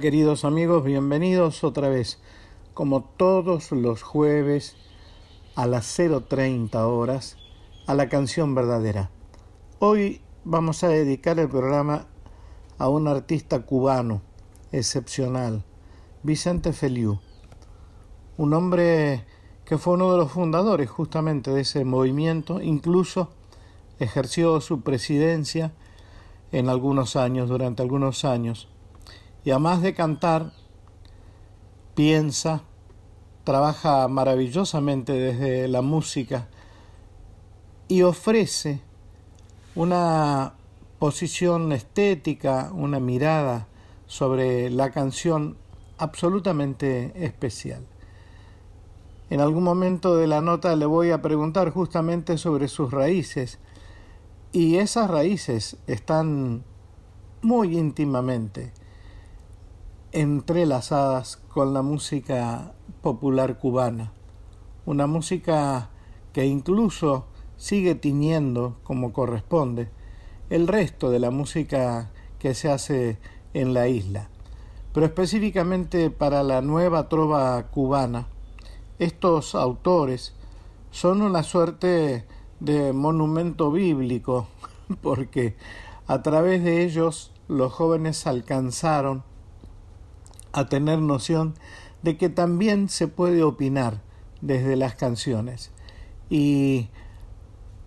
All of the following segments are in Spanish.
Queridos amigos, bienvenidos otra vez, como todos los jueves a las 0.30 horas, a la canción verdadera. Hoy vamos a dedicar el programa a un artista cubano excepcional, Vicente Feliu, un hombre que fue uno de los fundadores justamente de ese movimiento, incluso ejerció su presidencia en algunos años, durante algunos años y además de cantar, piensa, trabaja maravillosamente desde la música y ofrece una posición estética, una mirada sobre la canción absolutamente especial. En algún momento de la nota le voy a preguntar justamente sobre sus raíces y esas raíces están muy íntimamente entrelazadas con la música popular cubana, una música que incluso sigue tiñendo, como corresponde, el resto de la música que se hace en la isla. Pero específicamente para la nueva trova cubana, estos autores son una suerte de monumento bíblico, porque a través de ellos los jóvenes alcanzaron a tener noción de que también se puede opinar desde las canciones. Y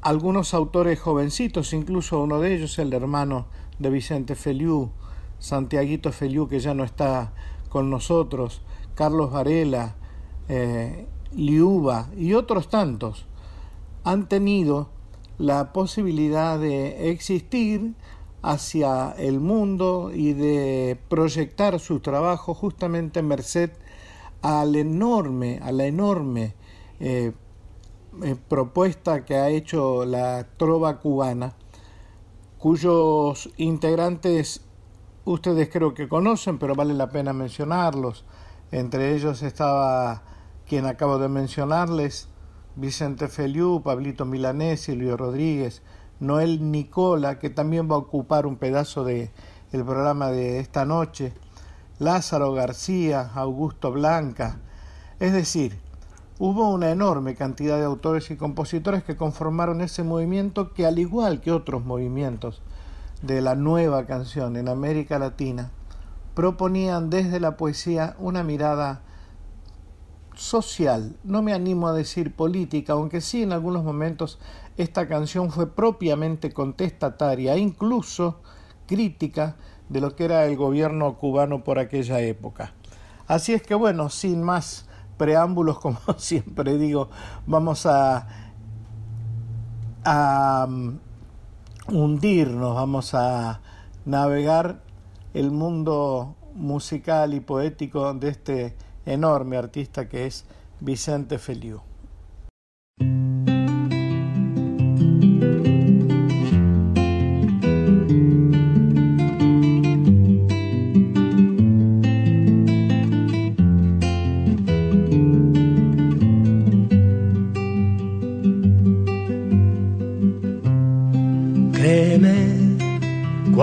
algunos autores jovencitos, incluso uno de ellos, el hermano de Vicente Feliu, Santiaguito Feliu, que ya no está con nosotros, Carlos Varela, eh, Liuba y otros tantos, han tenido la posibilidad de existir hacia el mundo y de proyectar su trabajo justamente merced al enorme, a la enorme eh, eh, propuesta que ha hecho la trova cubana, cuyos integrantes ustedes creo que conocen, pero vale la pena mencionarlos. Entre ellos estaba quien acabo de mencionarles, Vicente Feliu, Pablito Milanés, Silvio Rodríguez, Noel Nicola, que también va a ocupar un pedazo de el programa de esta noche, Lázaro García, Augusto Blanca, es decir, hubo una enorme cantidad de autores y compositores que conformaron ese movimiento que al igual que otros movimientos de la nueva canción en América Latina, proponían desde la poesía una mirada social, no me animo a decir política, aunque sí en algunos momentos esta canción fue propiamente contestataria incluso crítica de lo que era el gobierno cubano por aquella época. Así es que bueno, sin más preámbulos, como siempre digo, vamos a, a um, hundirnos, vamos a navegar el mundo musical y poético de este enorme artista que es Vicente Feliu.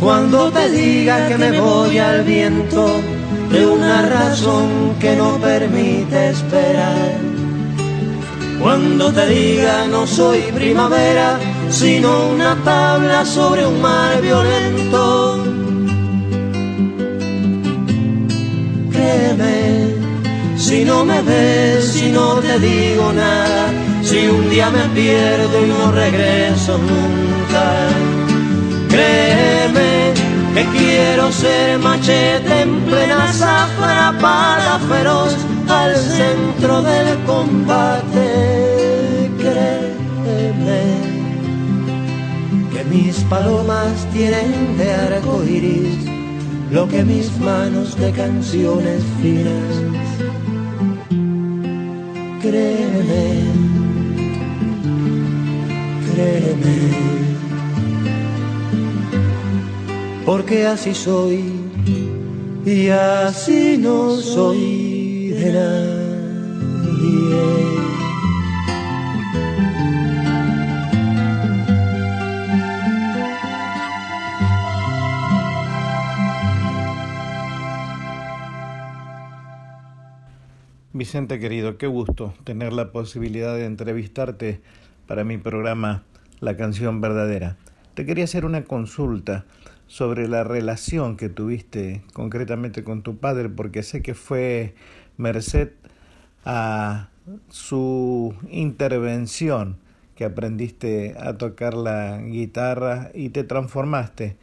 Cuando te diga que me voy al viento de una razón que no permite esperar. Cuando te diga no soy primavera, sino una tabla sobre un mar violento. Créeme, si no me ves, si no te digo nada, si un día me pierdo y no regreso nunca. Quiero ser machete en plena zafra para feroz al centro del combate. Créeme que Mis palomas tienen de arco iris lo que mis manos de canciones finas. Créeme, créeme, porque así soy y así no soy de nadie. Vicente querido, qué gusto tener la posibilidad de entrevistarte para mi programa La canción verdadera. Te quería hacer una consulta sobre la relación que tuviste concretamente con tu padre, porque sé que fue merced a su intervención que aprendiste a tocar la guitarra y te transformaste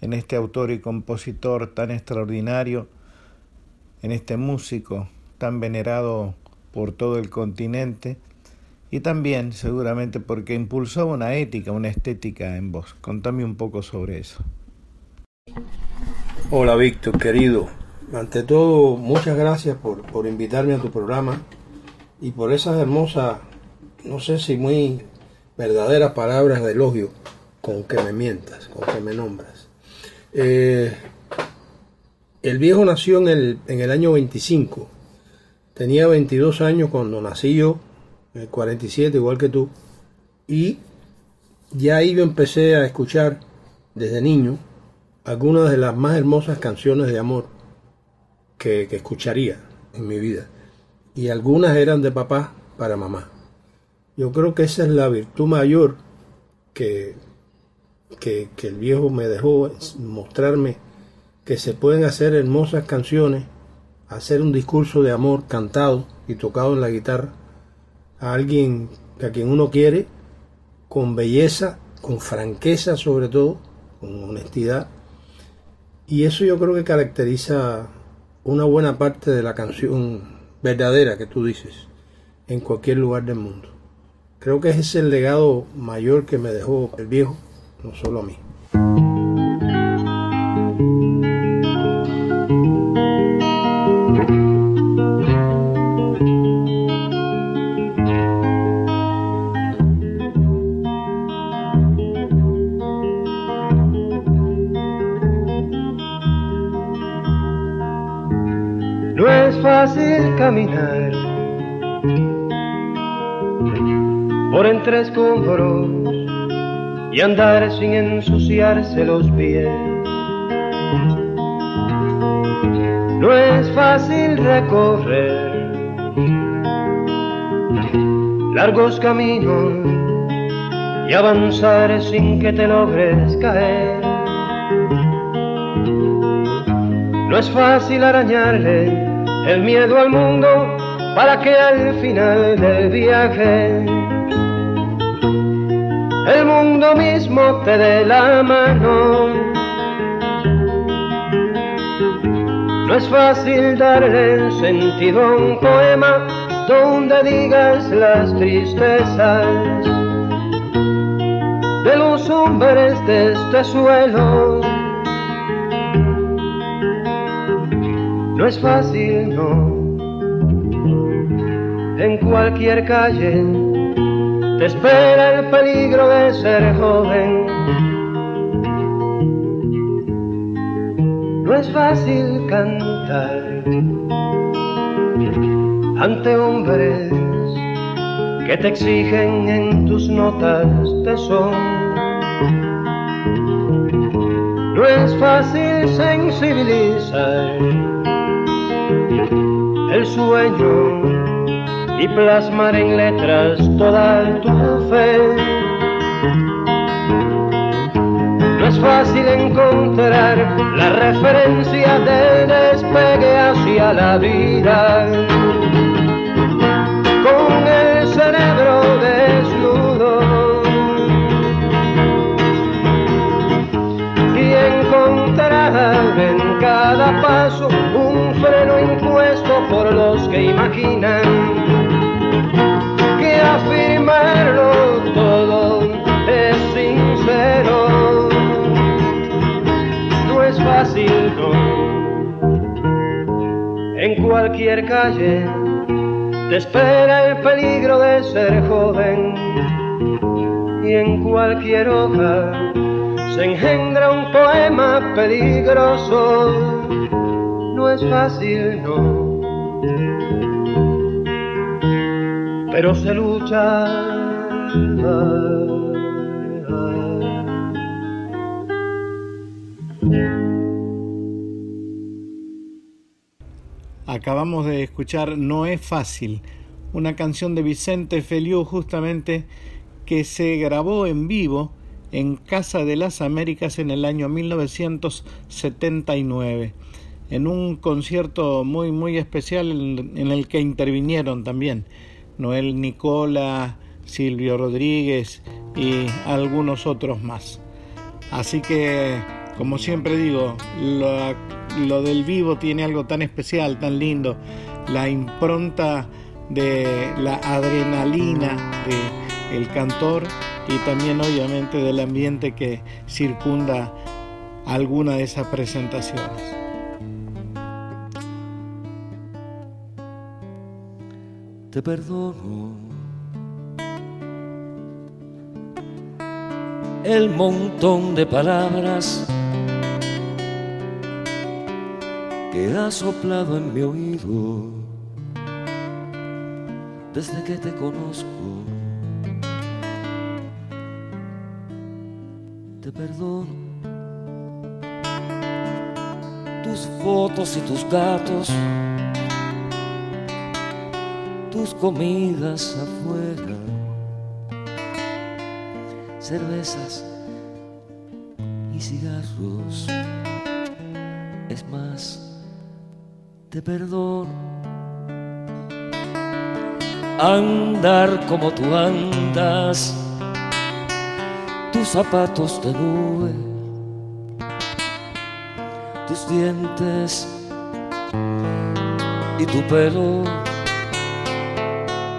en este autor y compositor tan extraordinario, en este músico tan venerado por todo el continente y también seguramente porque impulsó una ética, una estética en vos. Contame un poco sobre eso. Hola Víctor, querido. Ante todo, muchas gracias por, por invitarme a tu programa y por esas hermosas, no sé si muy verdaderas palabras de elogio con que me mientas, con que me nombras. Eh, el viejo nació en el, en el año 25 Tenía 22 años cuando nací yo, el 47, igual que tú, y ya ahí yo empecé a escuchar desde niño algunas de las más hermosas canciones de amor que, escucharía en mi vida. Y algunas eran de papá para mamá. Yo creo que esa es la virtud mayor que, que, que el viejo me dejó, mostrarme que se pueden hacer hermosas canciones hacer un discurso de amor cantado y tocado en la guitarra a alguien a quien uno quiere, con belleza, con franqueza sobre todo, con honestidad. Y eso yo creo que caracteriza una buena parte de la canción verdadera que tú dices en cualquier lugar del mundo. Creo que ese es el legado mayor que me dejó el viejo, no solo a mí. Andar sin ensuciarse los pies. No es fácil recorrer largos caminos y avanzar sin que te logres caer. No es fácil arañarle el miedo al mundo para que al final del viaje el mundo mismo te dé la mano. No es fácil darle sentido a un poema donde digas las tristezas de los hombres de este suelo no es fácil, no. En cualquier calle te espera el peligro de ser joven. No es fácil cantar ante hombres que te exigen en tus notas de. No es fácil sensibilizar el sueño y plasmar en letras toda tu fe. No es fácil encontrar la referencia de despegue hacia la vida. Con el cerebro desnudo y encontrar en cada paso freno impuesto por los que imaginan cualquier calle te espera el peligro de ser joven y en cualquier hoja se engendra un poema peligroso. No es fácil, no. Pero se lucha. Acabamos de escuchar No es fácil, una canción de Vicente Feliu justamente que se grabó en vivo en Casa de las Américas en el año 1979, en un concierto muy muy especial en, el que intervinieron también Noel Nicola, Silvio Rodríguez y algunos otros más. Así que, como siempre digo, lo del vivo tiene algo tan especial, tan lindo, la impronta de la adrenalina del el cantor y también obviamente del ambiente que circunda alguna de esas presentaciones. Te perdono el montón de palabras que ha soplado en mi oído desde que te conozco. Te perdono tus fotos y tus gatos, tus comidas afuera, cervezas y cigarros. Es más, te perdono. Andar como tú andas, tus zapatos de nube, tus dientes y tu pelo,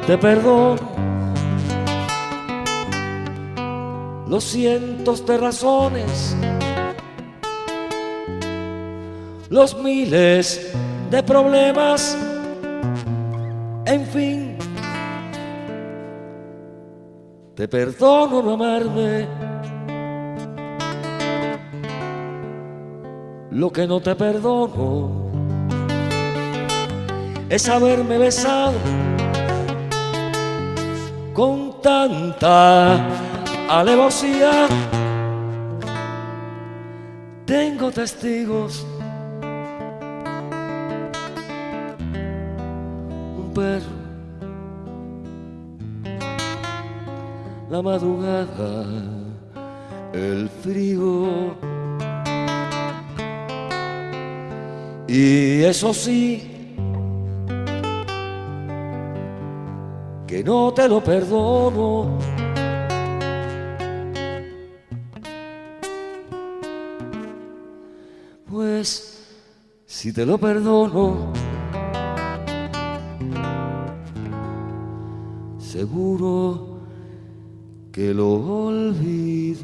te perdono. Los cientos de razones, los miles de problemas, en fin. Te perdono no amarme. Lo que no te perdono es haberme besado con tanta alevosía. Tengo testigos La madrugada, el frío. Y eso sí, que no te lo perdono. Pues si te lo perdono, seguro que lo olvido.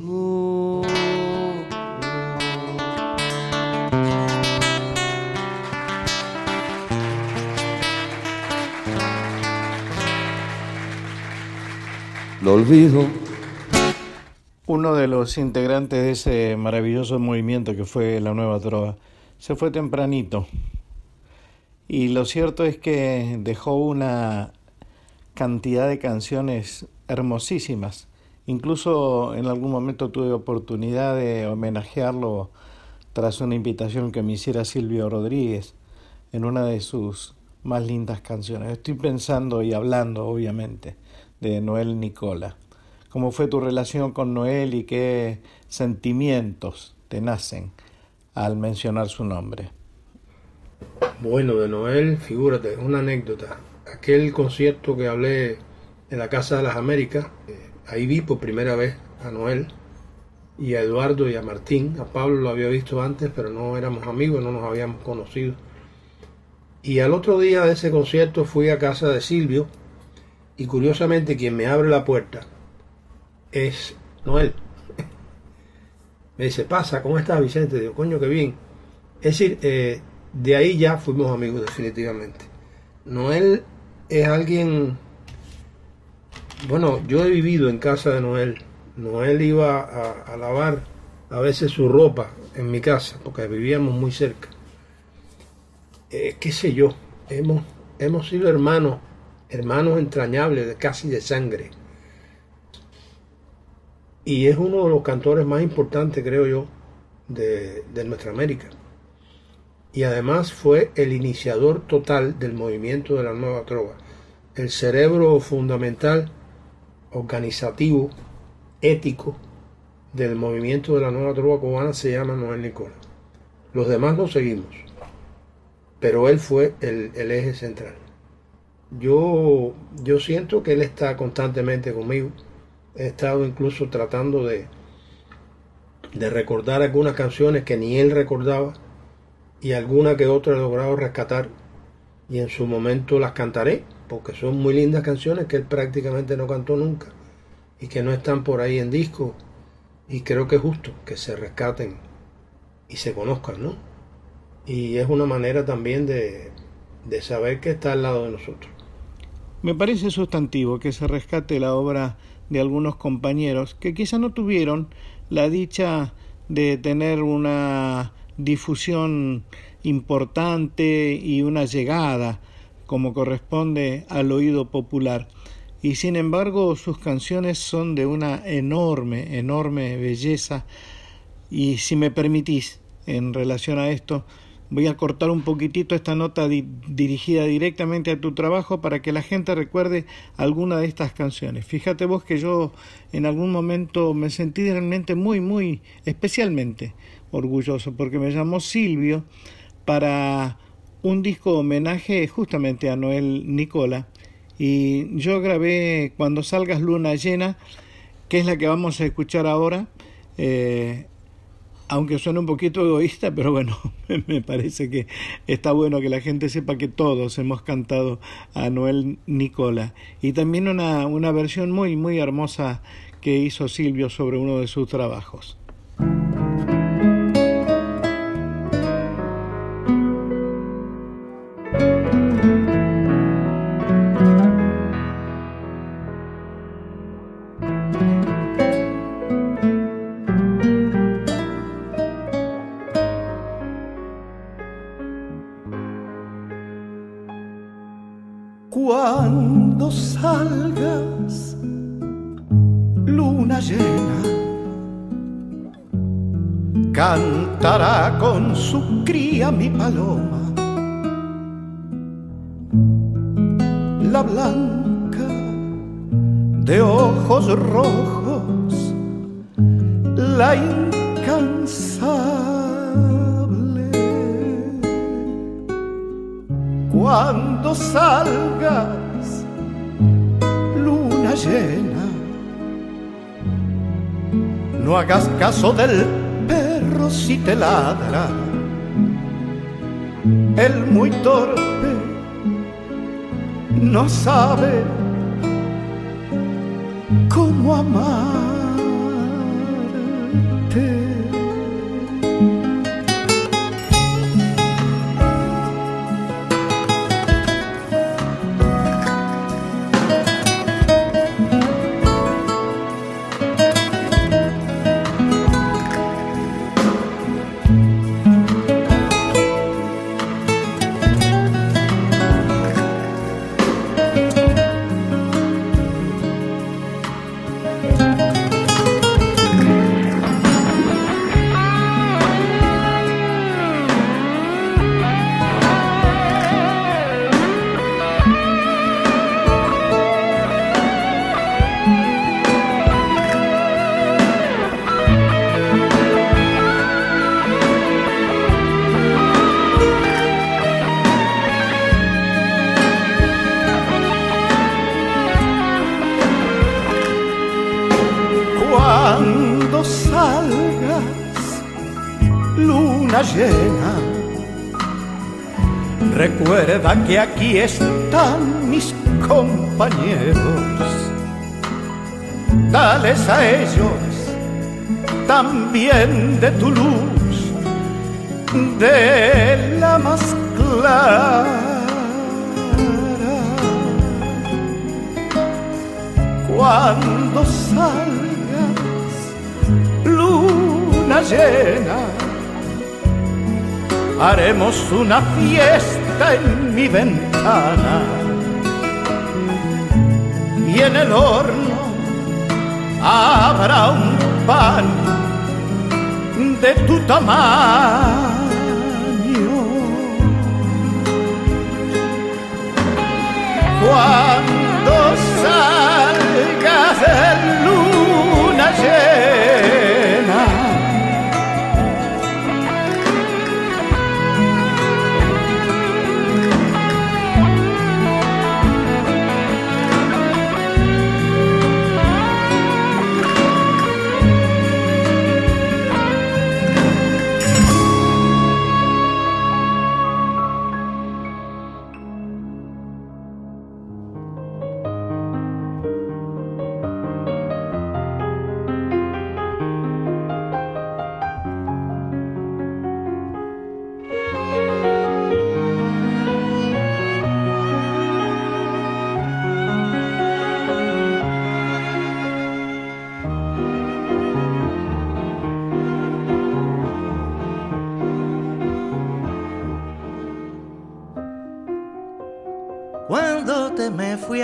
Lo olvido. Uno de los integrantes de ese maravilloso movimiento que fue la nueva trova se fue tempranito. Y lo cierto es que dejó una cantidad de canciones hermosísimas. Incluso en algún momento tuve oportunidad de homenajearlo tras una invitación que me hiciera Silvio Rodríguez en una de sus más lindas canciones. Estoy pensando y hablando, obviamente, de Noel Nicola. ¿Cómo fue tu relación con Noel y qué sentimientos te nacen al mencionar su nombre? Bueno, de Noel, figúrate, una anécdota aquel concierto que hablé en la Casa de las Américas, ahí vi por primera vez a Noel y a Eduardo y a Martín. A Pablo lo había visto antes, pero no éramos amigos, no nos habíamos conocido. Y al otro día de ese concierto fui a casa de Silvio y curiosamente quien me abre la puerta es Noel. Me dice, pasa, ¿cómo estás Vicente? Digo, coño, qué bien. Es decir, eh, de ahí ya fuimos amigos definitivamente. Noel es alguien, bueno, yo he vivido en casa de Noel. Noel iba a, lavar a veces su ropa en mi casa, porque vivíamos muy cerca. Eh, qué sé yo, hemos, hemos sido hermanos, hermanos entrañables, casi de sangre. Y es uno de los cantores más importantes, creo yo, de, de nuestra América. Y además fue el iniciador total del movimiento de la nueva trova. El cerebro fundamental, organizativo, ético del movimiento de la nueva trova cubana se llama Noel Nicola. Los demás lo seguimos pero él fue el, eje central. Yo, yo siento que él está constantemente conmigo. He estado incluso tratando de, de recordar algunas canciones que ni él recordaba y alguna que otra he logrado rescatar y en su momento las cantaré porque son muy lindas canciones que él prácticamente no cantó nunca y que no están por ahí en disco y creo que es justo que se rescaten y se conozcan, ¿no? y es una manera también de, saber que está al lado de nosotros. Me parece sustantivo que se rescate la obra de algunos compañeros que quizá no tuvieron la dicha de tener una difusión importante y una llegada como corresponde al oído popular. Y sin embargo sus canciones son de una enorme, enorme belleza. Y si me permitís, en relación a esto, Voy a cortar un poquitito esta nota dirigida directamente a tu trabajo para que la gente recuerde alguna de estas canciones. Fíjate vos que yo en algún momento me sentí realmente muy, muy especialmente orgulloso porque me llamó Silvio para un disco homenaje justamente a Noel Nicola y yo grabé Cuando salgas luna llena, que es la que vamos a escuchar ahora. Eh, aunque suene un poquito egoísta, pero bueno, me parece que está bueno que la gente sepa que todos hemos cantado a Noel Nicola. Y también una, una versión muy, muy hermosa que hizo Silvio sobre uno de sus trabajos. Cómo amar. Que aquí están mis compañeros. Dales a ellos también de tu luz de la más clara. Cuando salgas, luna llena, haremos una fiesta en mi ventana y en el horno habrá un pan de tu tamaño. Cuando salgas de luna llena,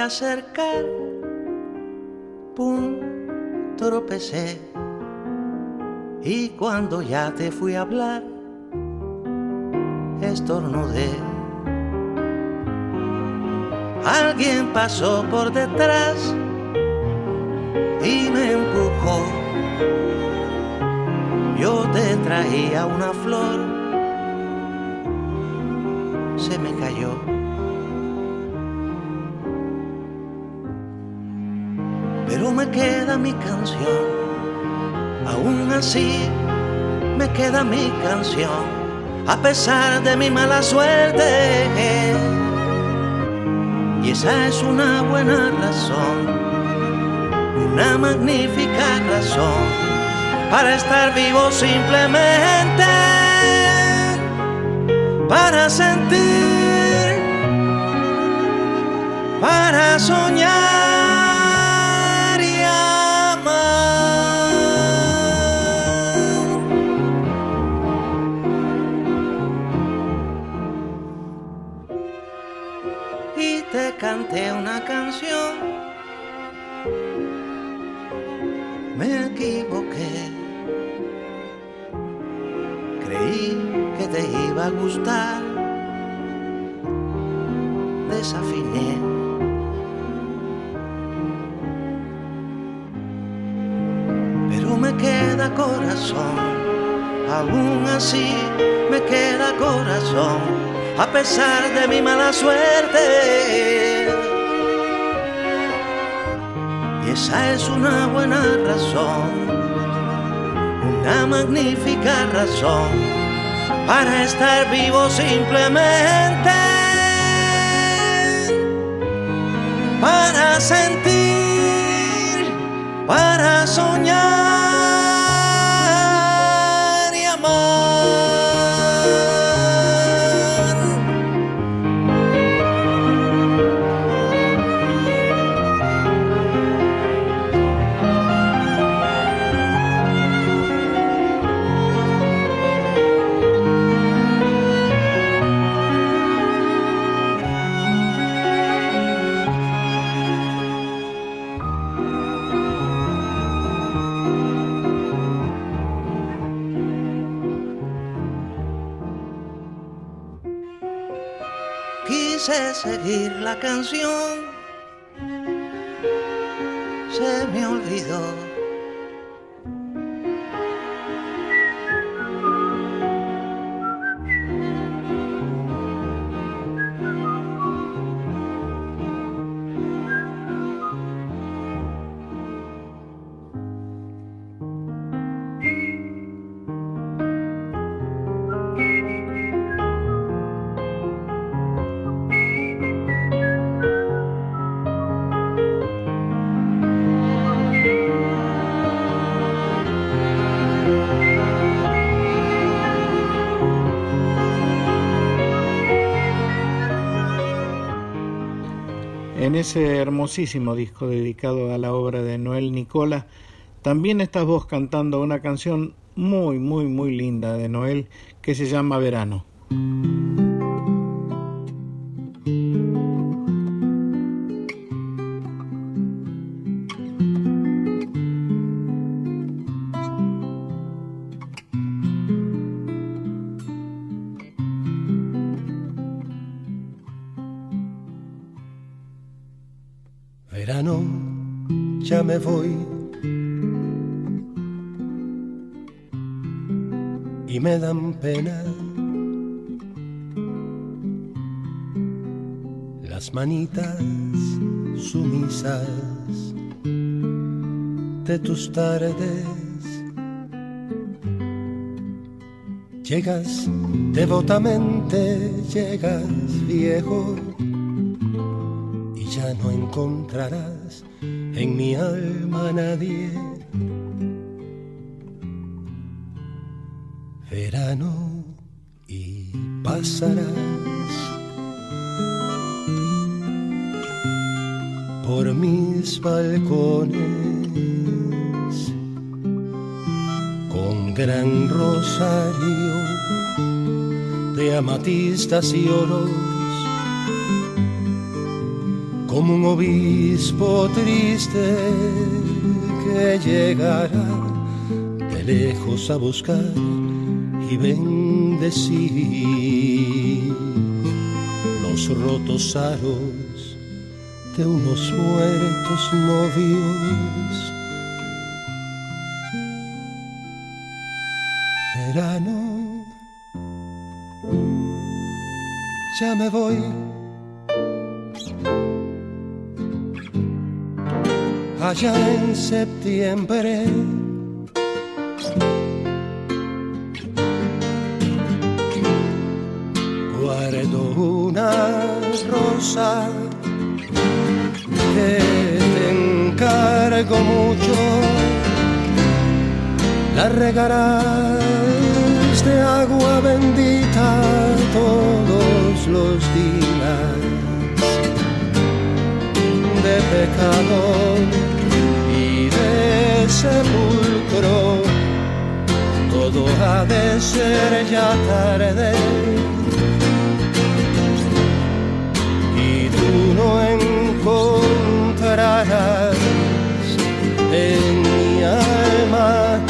acercar, pum, tropecé. Y cuando ya te fui a hablar, estornudé. Alguien pasó por detrás y me empujó. Yo te traía una flor, me queda mi canción, aún así me queda mi canción, a pesar de mi mala suerte. Y esa es una buena razón, una magnífica razón para estar vivo simplemente, para sentir, para soñar. Te iba a gustar, desafiné. Pero me queda corazón, aún así me queda corazón. A pesar de mi mala suerte. Y esa es una buena razón, una magnífica razón para estar vivo simplemente, para sentir, para soñar. Seguir la canción ese hermosísimo disco dedicado a la obra de Noel Nicola, también estás vos cantando una canción muy, muy, muy linda de Noel que se llama Verano. Ya me voy. Y me dan pena las manitas sumisas de tus tardes. Llegas devotamente, llegas viejo no encontrarás en mi alma nadie. Verano y pasarás por mis balcones con gran rosario de amatistas y oros como un obispo triste que llegará de lejos a buscar y bendecir los rotos aros de unos muertos novios. Verano, ya me voy allá en septiembre. Guardo una rosa que te encargo mucho, la regarás de agua bendita todos los días de pecado sepulcro, todo ha de ser ya tarde. Y tú no encontrarás en mi alma.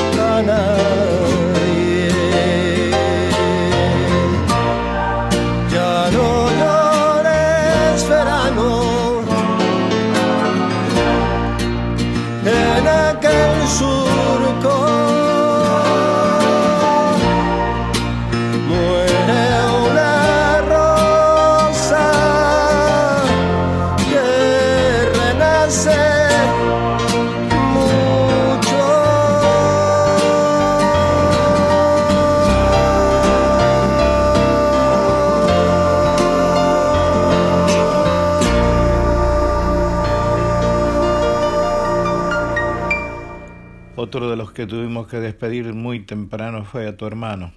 Que tuvimos que despedir muy temprano fue a tu hermano,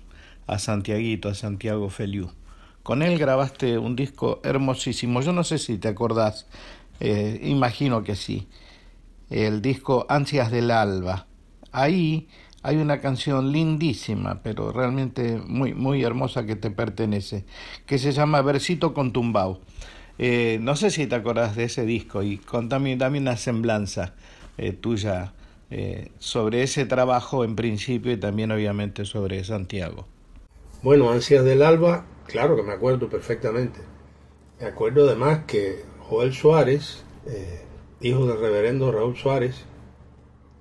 a Santiaguito, a Santiago Feliu. Con él grabaste un disco hermosísimo. Yo no sé si te acordás, eh, imagino que sí. El disco Ansias del Alba. Ahí hay una canción lindísima, pero realmente muy, muy hermosa que te pertenece, que se llama Versito con Tumbao. Eh, no sé si te acordás de ese disco y contame también una semblanza eh, tuya eh, sobre ese trabajo en principio y también obviamente sobre Santiago. Bueno, Ansias del Alba, claro que me acuerdo perfectamente. Me acuerdo además que Joel Suárez, eh, hijo del reverendo Raúl Suárez,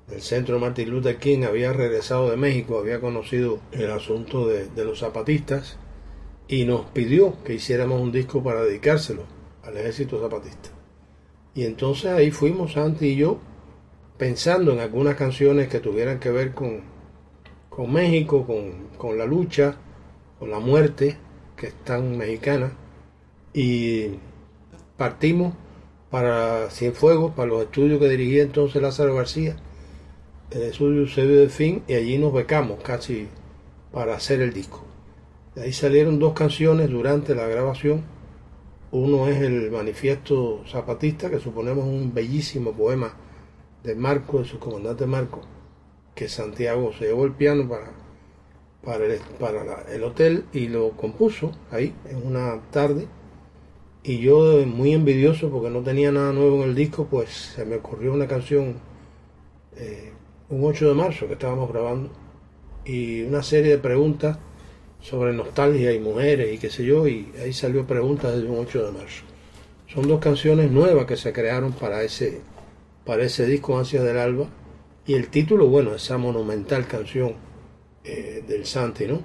del centro Martin Luther King, había regresado de México, había conocido el asunto de, de los zapatistas y nos pidió que hiciéramos un disco para dedicárselo al ejército zapatista. Y entonces ahí fuimos, Santi y yo, pensando en algunas canciones que tuvieran que ver con, con México, con, la lucha, con la muerte, que es tan mexicana, y partimos para Cienfuegos, para los estudios que dirigía entonces Lázaro García, el estudio Eusebio de Fin, y allí nos becamos casi para hacer el disco. De ahí salieron dos canciones durante la grabación, Uno es el manifiesto zapatista, que suponemos un bellísimo poema de Marco, de su comandante Marco, que Santiago se llevó el piano para, para, el, hotel y lo compuso ahí en una tarde. Y yo muy envidioso porque no tenía nada nuevo en el disco, pues se me ocurrió una canción eh, un 8 de marzo que estábamos grabando y una serie de preguntas sobre nostalgia y mujeres y qué sé yo, y ahí salió preguntas desde un 8 de marzo. Son dos canciones nuevas que se crearon para ese, para ese disco Ansias del Alba, y el título, bueno, esa monumental canción eh, del Santi, ¿no?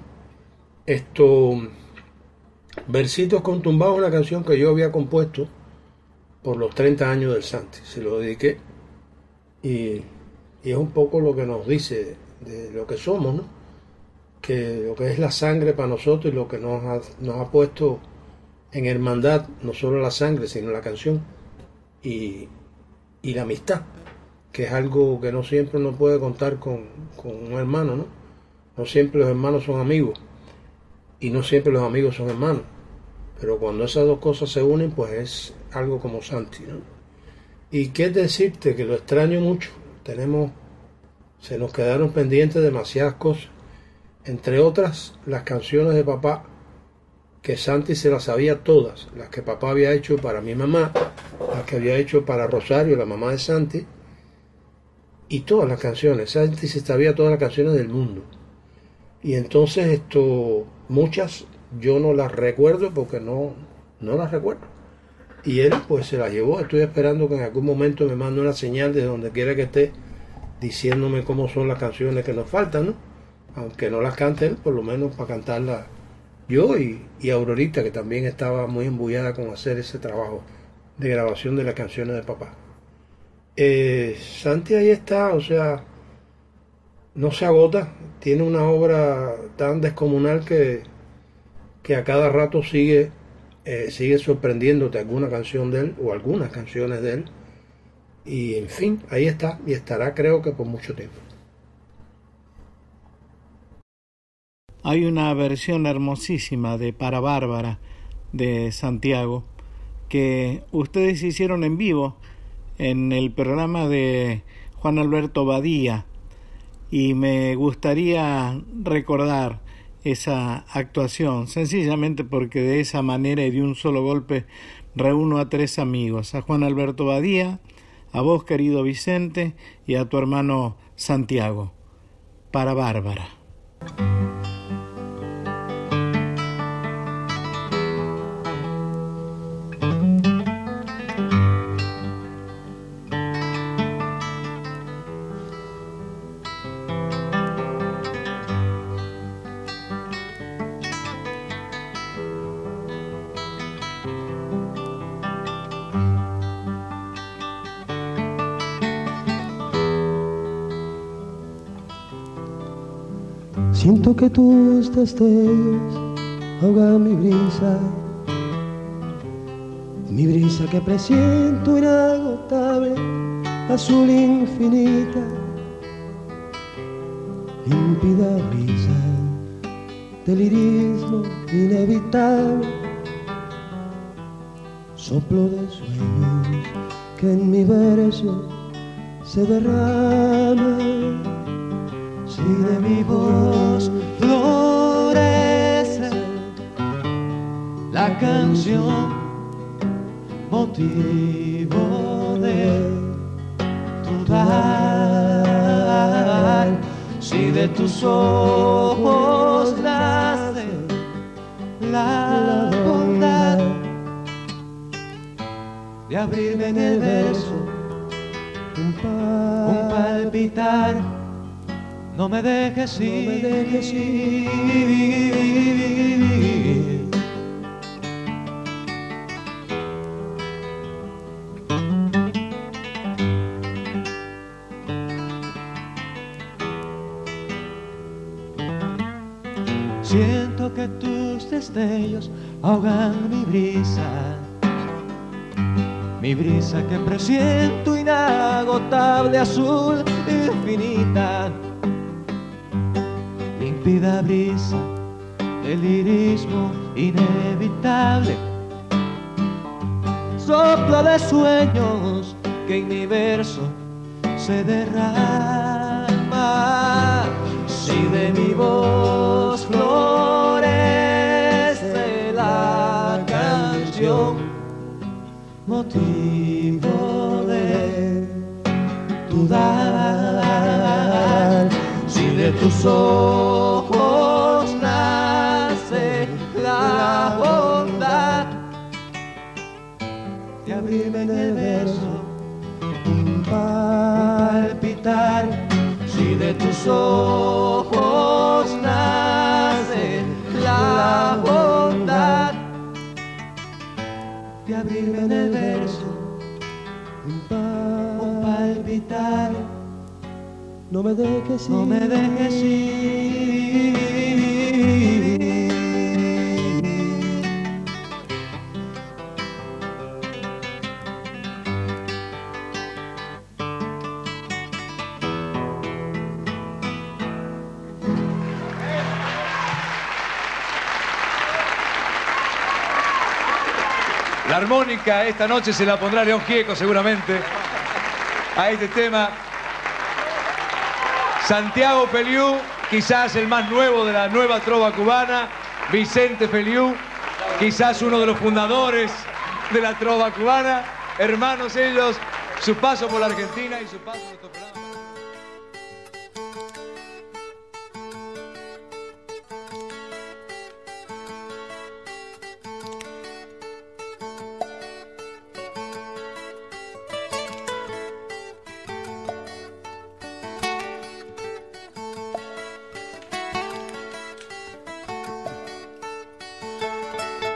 Esto, Versitos con Tumbados, una canción que yo había compuesto por los 30 años del Santi, se lo dediqué, y, es un poco lo que nos dice de lo que somos, ¿no? que lo que es la sangre para nosotros y lo que nos ha, nos ha puesto en hermandad, no solo la sangre, sino la canción y, la amistad, que es algo que no siempre uno puede contar con, un hermano, ¿no? No siempre los hermanos son amigos y no siempre los amigos son hermanos, pero cuando esas dos cosas se unen, pues es algo como Santi, ¿no? Y qué decirte que lo extraño mucho, tenemos, se nos quedaron pendientes demasiadas cosas entre otras las canciones de papá, que Santi se las sabía todas, las que papá había hecho para mi mamá, las que había hecho para Rosario, la mamá de Santi, y todas las canciones. Santi se sabía todas las canciones del mundo. Y entonces esto, muchas yo no las recuerdo porque no, no las recuerdo. Y él pues se las llevó. Estoy esperando que en algún momento me mande una señal de donde quiera que esté diciéndome cómo son las canciones que nos faltan, ¿no? aunque no las cante él, por lo menos para cantarlas yo y, Aurorita, que también estaba muy embullada con hacer ese trabajo de grabación de las canciones de papá. Eh, Santi ahí está, o sea, no se agota, tiene una obra tan descomunal que, que a cada rato sigue, eh, sigue sorprendiéndote alguna canción de él o algunas canciones de él. Y en fin, ahí está y estará creo que por mucho tiempo. Hay una versión hermosísima de Para Bárbara de Santiago que ustedes hicieron en vivo en el programa de Juan Alberto Badía y me gustaría recordar esa actuación, sencillamente porque de esa manera y de un solo golpe reúno a tres amigos, a Juan Alberto Badía, a vos querido Vicente y a tu hermano Santiago, para Bárbara. Destellos ahogan mi brisa, mi brisa que presiento inagotable, azul infinita, límpida brisa, delirismo inevitable, soplo de sueños que en mi verso se derrama y de mi voz florece la canción, motivo de dudar si de tus ojos nace la bondad de abrirme en el verso un palpitar no me dejes ir. Ahogan mi brisa, mi brisa que presiento inagotable azul infinita Vida brisa, delirismo inevitable, soplo de sueños que en mi verso se derrama. Si de mi voz florece motivo de dudar. Si de tus ojos nace la bondad de abrirme en el verso palpitar si de tus ojos abrirme en el verso un palpitar. no me dejes ir no me dejes ir La armónica esta noche se la pondrá León Gieco seguramente a este tema. Santiago Feliu, quizás el más nuevo de la nueva trova cubana. Vicente Feliu, quizás uno de los fundadores de la trova cubana. Hermanos ellos, su paso por la Argentina y su paso por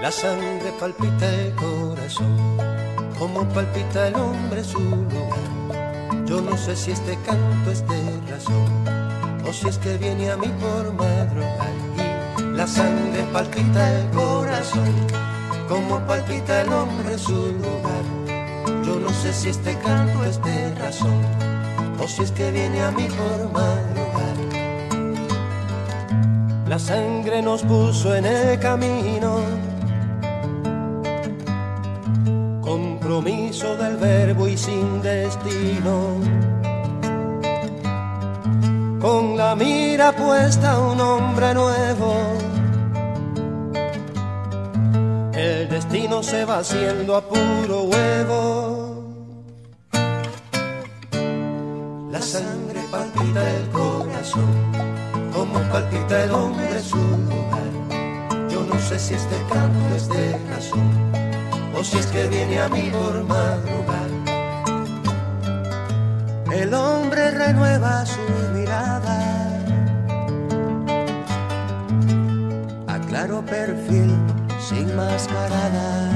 La sangre palpita el corazón, como palpita el hombre su lugar. Yo no sé si este canto es de razón, o si es que viene a mí por madrugar. La sangre palpita el corazón, como palpita el hombre su lugar. Yo no sé si este canto es de razón, o si es que viene a mí por madrugar. La sangre nos puso en el camino verbo y sin destino. Con la mira puesta un hombre nuevo, el destino se va haciendo a puro huevo. La sangre palpita el corazón, como palpita el hombre su lugar. Yo no sé si este canto es de razón o si es que viene a mí por madrugar. El hombre renueva su mirada a claro perfil sin mascarada.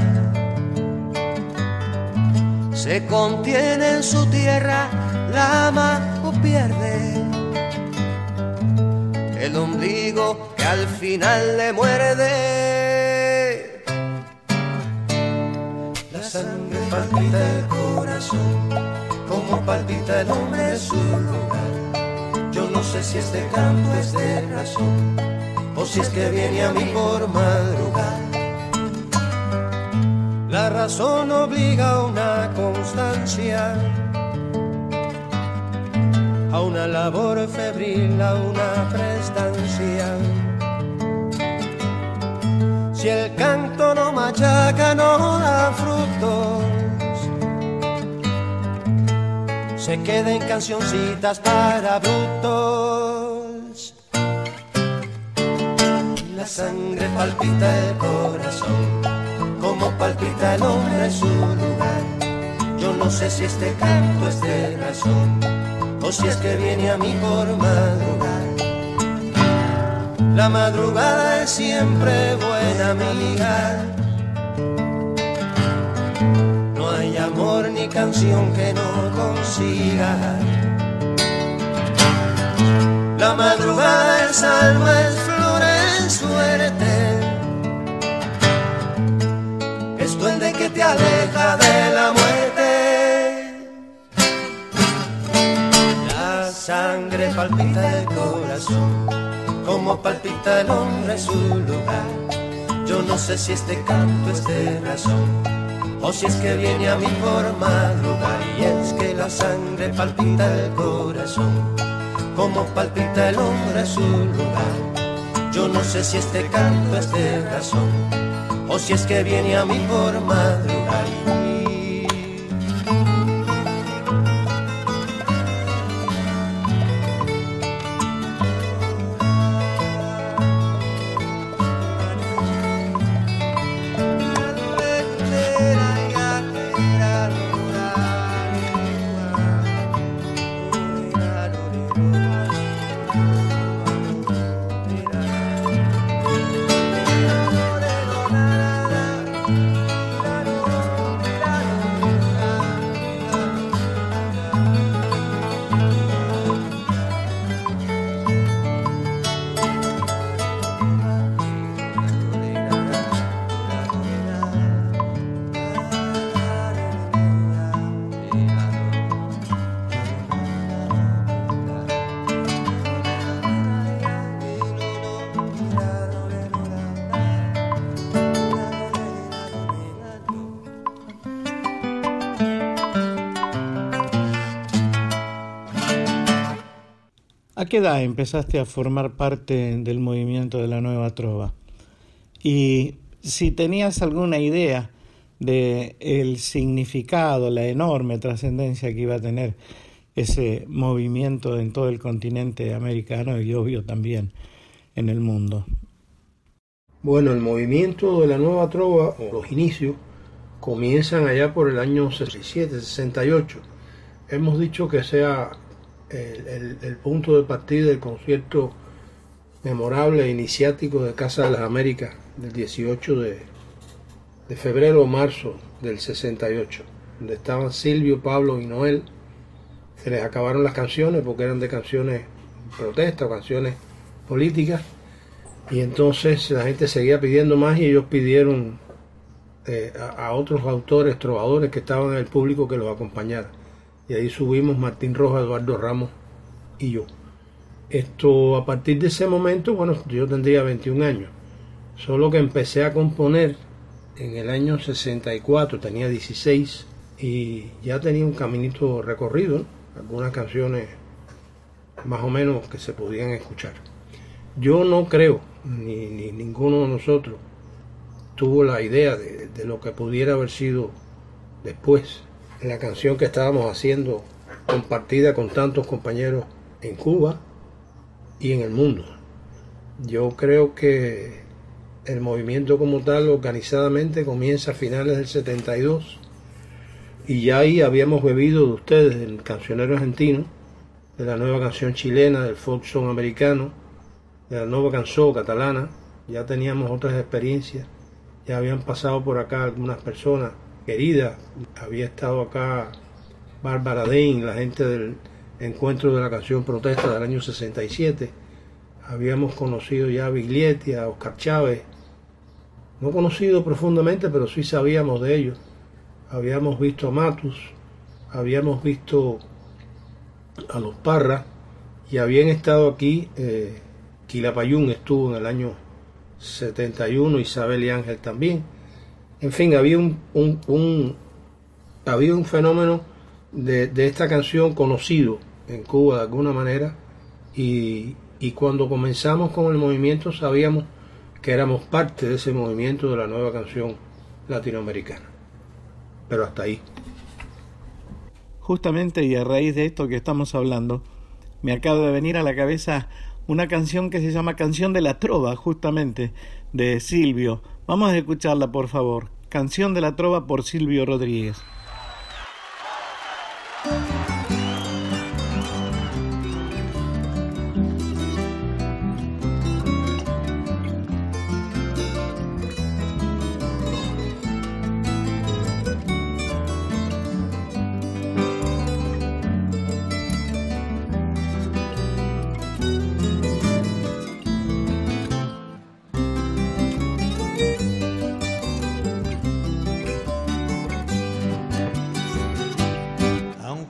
Se contiene en su tierra, la ama o pierde el ombligo que al final le muerde. sangre palpita el corazón, palpita el hombre su lugar. Yo no sé si este canto es de razón, o si es que viene a mí por madrugar. La razón obliga a una constancia, a una labor febril, a una prestancia si el canto no machaca, no da frutos. Se queden cancioncitas para brutos. La sangre palpita el corazón, como palpita el hombre en su lugar. Yo no sé si este canto es de razón, o si es que viene a mí por madrugar. La madrugada es siempre buena amiga. Canción que no consiga. La madrugada es alma, es flor, es suerte. Es duende que te aleja de la muerte. La sangre palpita el corazón como palpita el hombre su lugar. Yo no sé si este canto es de razón o si es que viene a mí por madrugar y es que la sangre palpita el corazón, como palpita el hombre a su lugar. Yo no sé si este canto es de razón, o si es que viene a mí por madrugar. Qué edad empezaste a formar parte del movimiento de la nueva trova? Y si tenías alguna idea de el significado, la enorme trascendencia que iba a tener ese movimiento en todo el continente americano y obvio también en el mundo. Bueno, el movimiento de la nueva trova, o los inicios, comienzan allá por el año 67, 68. Hemos dicho que sea el, punto de partida del concierto memorable e iniciático de Casa de las Américas del 18 de, febrero o marzo del 68, donde estaban Silvio, Pablo y Noel. Se les acabaron las canciones porque eran de canciones protesta o canciones políticas. Y entonces la gente seguía pidiendo más y ellos pidieron eh, a, otros autores, trovadores que estaban en el público que los acompañaran. Y ahí subimos Martín Rojas, Eduardo Ramos y yo. Esto, a partir de ese momento, bueno, yo tendría 21 años. Solo que empecé a componer en el año 64, tenía 16 y ya tenía un caminito recorrido, algunas canciones más o menos que se podían escuchar. Yo no creo, ni, ninguno de nosotros tuvo la idea de, de lo que pudiera haber sido después la canción que estábamos haciendo compartida con tantos compañeros en Cuba y en el mundo. Yo creo que el movimiento como tal organizadamente comienza a finales del 72 y ya ahí habíamos bebido de ustedes, del cancionero argentino, de la nueva canción chilena, del folk song americano, de la nueva canción catalana, ya teníamos otras experiencias, ya habían pasado por acá algunas personas querida. Había estado acá Bárbara Dein, la gente del encuentro de la canción Protesta del año 67. Habíamos conocido ya a Biglietti, a Oscar Chávez. No conocido profundamente, pero sí sabíamos de ellos. Habíamos visto a Matus, habíamos visto a los Parra y habían estado aquí. Eh, Quilapayún estuvo en el año 71, Isabel y Ángel también en fin, había un, un, había un fenómeno de, esta canción conocido en Cuba de alguna manera y, y cuando comenzamos con el movimiento sabíamos que éramos parte de ese movimiento de la nueva canción latinoamericana. Pero hasta ahí. Justamente y a raíz de esto que estamos hablando, me acaba de venir a la cabeza una canción que se llama Canción de la Trova, justamente, de Silvio. Vamos a escucharla, por favor. Canción de la Trova por Silvio Rodríguez.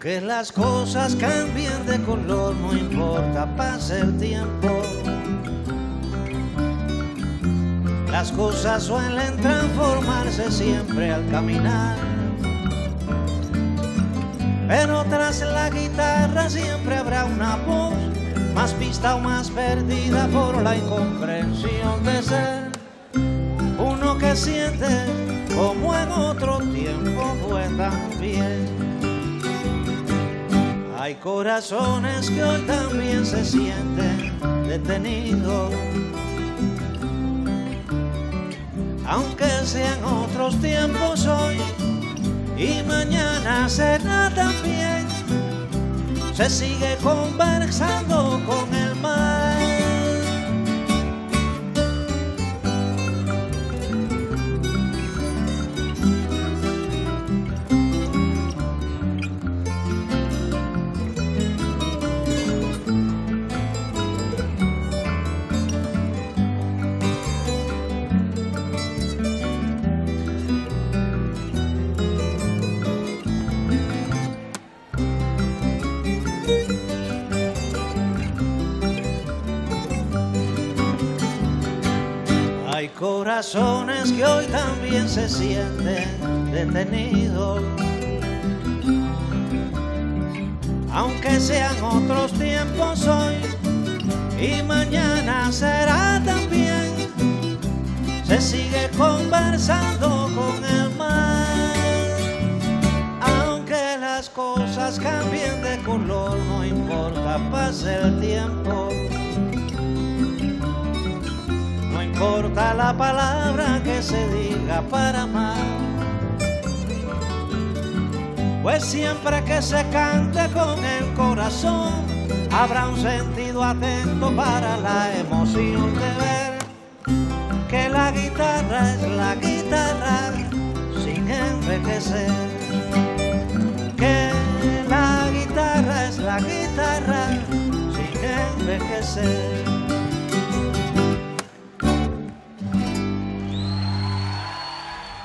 Las cosas cambien de color, no importa, pase el tiempo. Las cosas suelen transformarse siempre al caminar. Pero tras la guitarra siempre habrá una voz más vista o más perdida por la incomprensión de ser uno que siente como en otro tiempo fue también. Hay corazones que hoy también se sienten detenidos, aunque sean otros tiempos hoy y mañana será también. Se sigue conversando con el mar. Corazones que hoy también se sienten detenidos, aunque sean otros tiempos hoy y mañana será también. Se sigue conversando con el mar, aunque las cosas cambien de color, no importa, pase el tiempo. Importa la palabra que se diga para amar. Pues siempre que se cante con el corazón, habrá un sentido atento para la emoción de ver que la guitarra es la guitarra sin envejecer. Que la guitarra es la guitarra sin envejecer.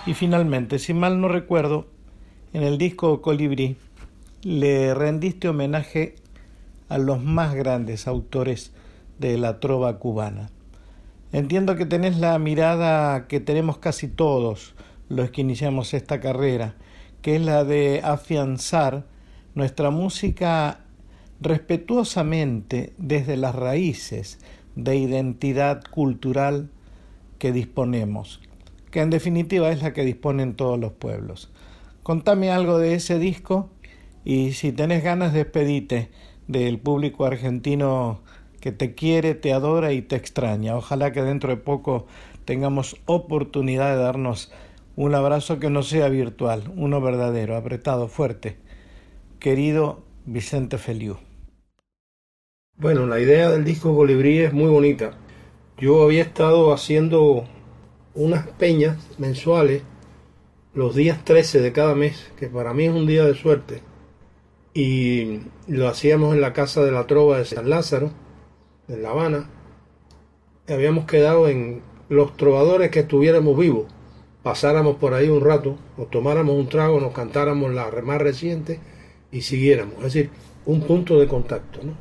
Y finalmente, si mal no recuerdo, en el disco Colibrí le rendiste homenaje a los más grandes autores de la trova cubana. Entiendo que tenés la mirada que tenemos casi todos los que iniciamos esta carrera, que es la de afianzar nuestra música respetuosamente desde las raíces de identidad cultural que disponemos, que en definitiva es la que disponen todos los pueblos. Contame algo de ese disco y si tenés ganas despedite del público argentino que te quiere, te adora y te extraña. Ojalá que dentro de poco tengamos oportunidad de darnos un abrazo que no sea virtual, uno verdadero, apretado, fuerte. Querido Vicente Feliu. Bueno, la idea del disco Colibrí es muy bonita. Yo había estado haciendo unas peñas mensuales los días 13 de cada mes, que para mí es un día de suerte. Y lo hacíamos en la Casa de la Trova de San Lázaro, en La Habana. Habíamos quedado en los trovadores que estuviéramos vivos. Pasáramos por ahí un rato, nos tomáramos un trago, nos cantáramos la más reciente y siguiéramos. Es decir, un punto de contacto. ¿no?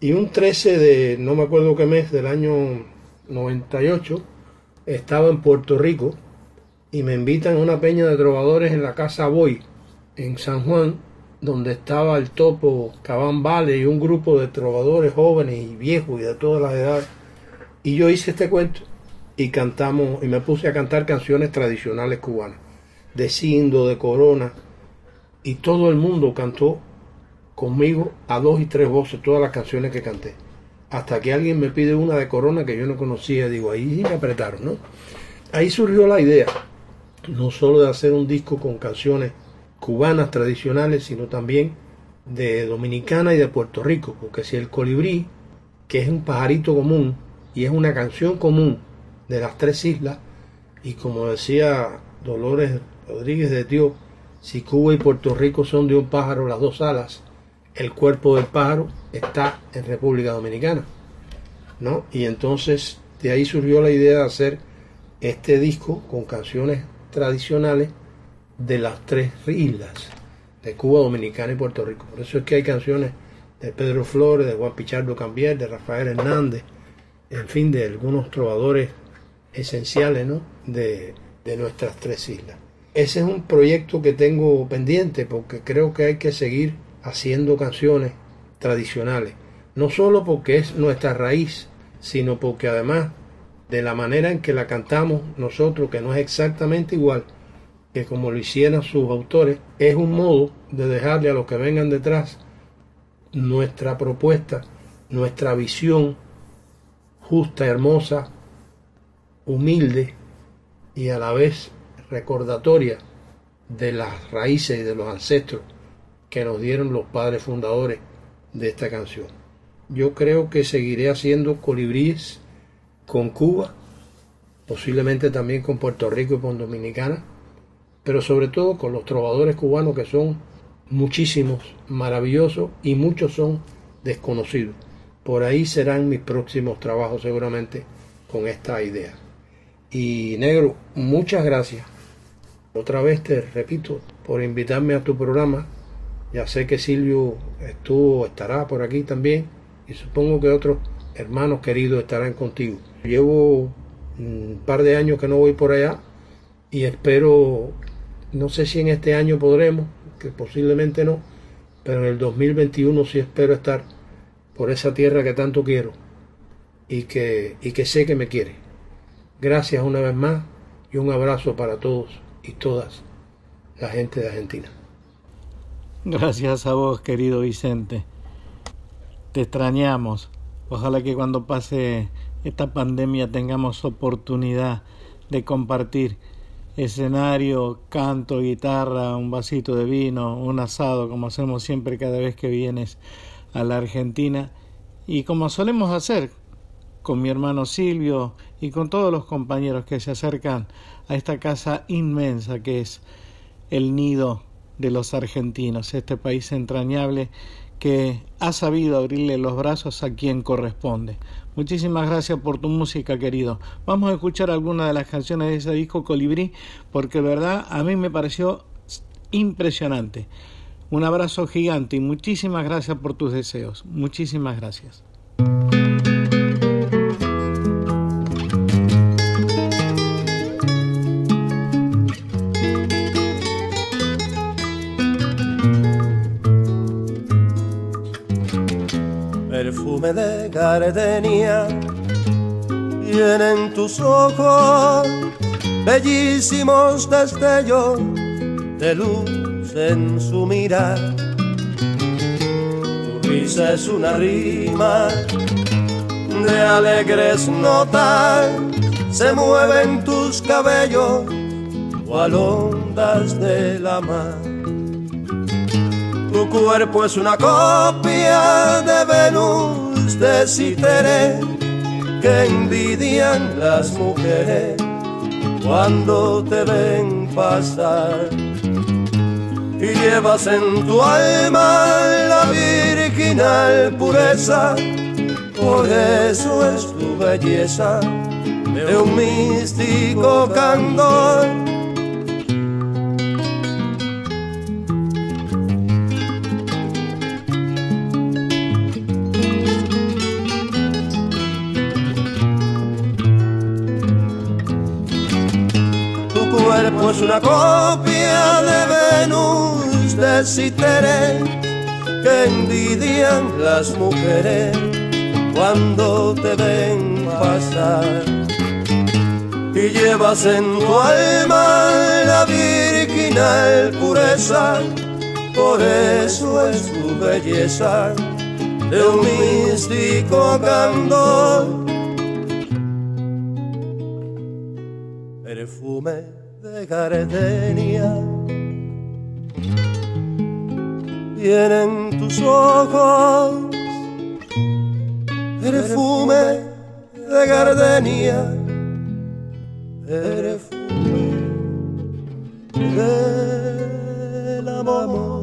Y un 13 de, no me acuerdo qué mes, del año 98, estaba en Puerto Rico y me invitan a una peña de trovadores en la Casa Boy, en San Juan, donde estaba el topo Cabán Vale y un grupo de trovadores jóvenes y viejos y de todas las edades. Y yo hice este cuento y cantamos, y me puse a cantar canciones tradicionales cubanas, de Cindo, de Corona, y todo el mundo cantó conmigo a dos y tres voces todas las canciones que canté. Hasta que alguien me pide una de Corona que yo no conocía, digo, ahí me apretaron, ¿no? Ahí surgió la idea, no solo de hacer un disco con canciones cubanas tradicionales, sino también de Dominicana y de Puerto Rico, porque si el colibrí, que es un pajarito común y es una canción común de las tres islas, y como decía Dolores Rodríguez de Tío, si Cuba y Puerto Rico son de un pájaro las dos alas, el cuerpo del pájaro está en República Dominicana, ¿no? Y entonces de ahí surgió la idea de hacer este disco con canciones tradicionales de las tres islas, de Cuba, Dominicana y Puerto Rico. Por eso es que hay canciones de Pedro Flores, de Juan Pichardo Cambier, de Rafael Hernández, en fin, de algunos trovadores esenciales ¿no? de, de nuestras tres islas. Ese es un proyecto que tengo pendiente porque creo que hay que seguir haciendo canciones tradicionales. No solo porque es nuestra raíz, sino porque además de la manera en que la cantamos nosotros, que no es exactamente igual que como lo hicieran sus autores, es un modo de dejarle a los que vengan detrás nuestra propuesta, nuestra visión justa, hermosa, humilde y a la vez recordatoria de las raíces y de los ancestros que nos dieron los padres fundadores de esta canción. Yo creo que seguiré haciendo colibríes con Cuba, posiblemente también con Puerto Rico y con Dominicana, pero sobre todo con los trovadores cubanos que son muchísimos, maravillosos y muchos son desconocidos. Por ahí serán mis próximos trabajos seguramente con esta idea. Y negro, muchas gracias. Otra vez te repito por invitarme a tu programa. Ya sé que Silvio estuvo, estará por aquí también y supongo que otros hermanos queridos estarán contigo. Llevo un par de años que no voy por allá y espero, no sé si en este año podremos, que posiblemente no, pero en el 2021 sí espero estar por esa tierra que tanto quiero y que, y que sé que me quiere. Gracias una vez más y un abrazo para todos y todas la gente de Argentina. Gracias a vos, querido Vicente. Te extrañamos. Ojalá que cuando pase esta pandemia tengamos oportunidad de compartir escenario, canto, guitarra, un vasito de vino, un asado, como hacemos siempre cada vez que vienes a la Argentina y como solemos hacer con mi hermano Silvio y con todos los compañeros que se acercan a esta casa inmensa que es el nido de los argentinos, este país entrañable que ha sabido abrirle los brazos a quien corresponde. Muchísimas gracias por tu música, querido. Vamos a escuchar algunas de las canciones de ese disco Colibrí, porque verdad a mí me pareció impresionante. Un abrazo gigante y muchísimas gracias por tus deseos. Muchísimas gracias. Perfume de gardenia en tus ojos bellísimos destellos de luz en su mirar. Tu risa es una rima de alegres notas, se mueven tus cabellos cual ondas de la mar. Tu cuerpo es una copia de Venus de Citere que envidian las mujeres cuando te ven pasar. Y llevas en tu alma la virginal pureza, por eso es tu belleza de un místico candor una copia de Venus de Citere que envidian las mujeres cuando te ven pasar. Y llevas en tu alma la virginal pureza, por eso es tu belleza de un místico candor. Perfume gardenia tienen tus ojos perfume de gardenia perfume del amor